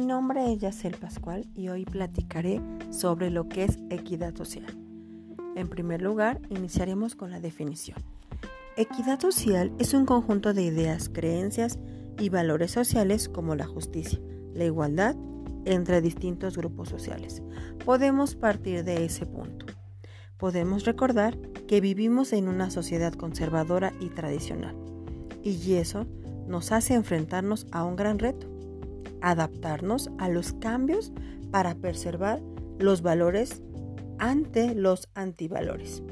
nombre es Yacel Pascual y hoy platicaré sobre lo que es equidad social. En primer lugar, iniciaremos con la definición. Equidad social es un conjunto de ideas, creencias y valores sociales como la justicia, la igualdad entre distintos grupos sociales. Podemos partir de ese punto. Podemos recordar que vivimos en una sociedad conservadora y tradicional, y eso nos hace enfrentarnos a un gran reto, adaptarnos a los cambios para preservar los valores ante los antivalores.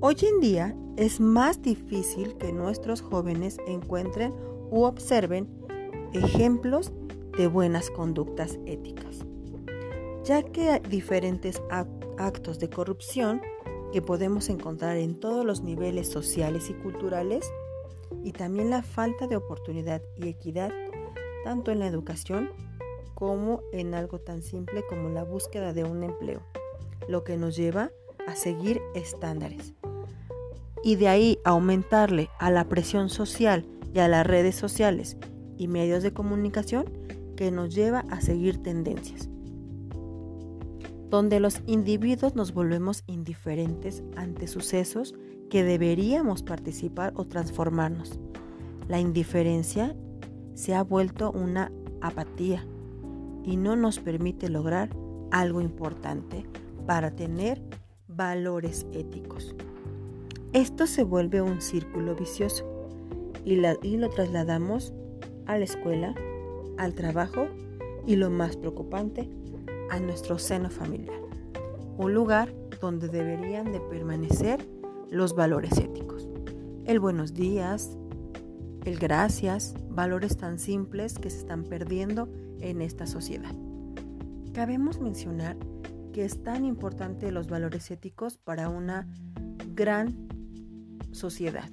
Hoy en día es más difícil que nuestros jóvenes encuentren u observen ejemplos de buenas conductas éticas, ya que diferentes actos de corrupción que podemos encontrar en todos los niveles sociales y culturales y también la falta de oportunidad y equidad tanto en la educación como en algo tan simple como la búsqueda de un empleo, lo que nos lleva a seguir estándares. Y de ahí aumentarle a la presión social y a las redes sociales y medios de comunicación que nos lleva a seguir tendencias, donde los individuos nos volvemos indiferentes ante sucesos que deberíamos participar o transformarnos. La indiferencia se ha vuelto una apatía y no nos permite lograr algo importante para tener valores éticos. Esto se vuelve un círculo vicioso y, lo trasladamos a la escuela, al trabajo y lo más preocupante, a nuestro seno familiar. Un lugar donde deberían de permanecer los valores éticos. El buenos días, el gracias, valores tan simples que se están perdiendo en esta sociedad. Cabemos mencionar que es tan importante los valores éticos para una gran sociedad.